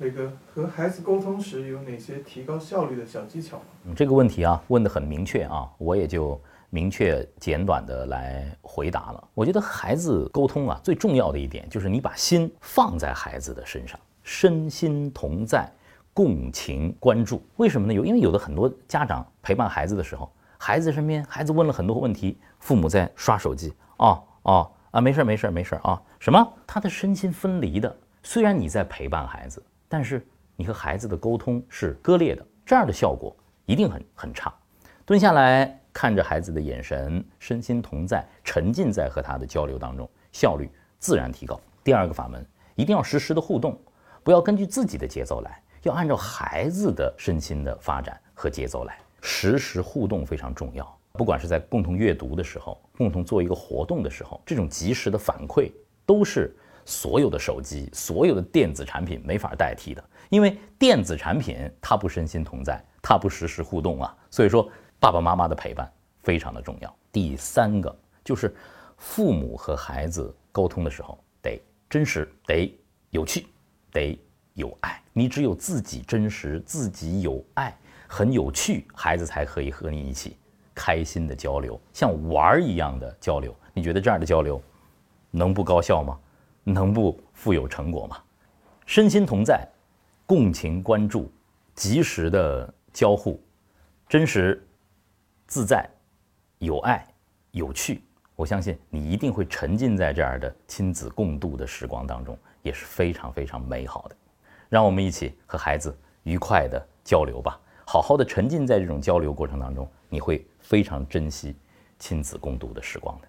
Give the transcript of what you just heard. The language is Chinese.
那个和孩子沟通时有哪些提高效率的小技巧吗？嗯这个问题啊问得很明确啊，我也就明确简短的来回答了。我觉得孩子沟通啊最重要的一点就是你把心放在孩子的身上，身心同在，共情关注。为什么呢？有因为有的很多家长陪伴孩子的时候，孩子身边孩子问了很多问题，父母在刷手机，哦哦啊没事儿没事儿没事儿啊，什么？他的身心分离的。虽然你在陪伴孩子，但是你和孩子的沟通是割裂的，这样的效果一定很很差。蹲下来看着孩子的眼神，身心同在，沉浸在和他的交流当中，效率自然提高。第二个法门，一定要实时的互动，不要根据自己的节奏来，要按照孩子的身心的发展和节奏来。实时互动非常重要，不管是在共同阅读的时候，共同做一个活动的时候，这种及时的反馈都是所有的手机、所有的电子产品没法代替的。因为电子产品它不身心同在，它不实时互动啊，所以说爸爸妈妈的陪伴非常的重要。第三个就是父母和孩子沟通的时候得真实，得有趣，得有爱。你只有自己真实，自己有爱，很有趣，孩子才可以和你一起开心的交流，像玩儿一样的交流。你觉得这样的交流能不高效吗？能不富有成果吗？身心同在。共情关注，及时的交互，真实、自在、有爱、有趣，我相信你一定会沉浸在这样的亲子共度的时光当中，也是非常非常美好的。让我们一起和孩子愉快的交流吧，好好的沉浸在这种交流过程当中，你会非常珍惜亲子共度的时光的。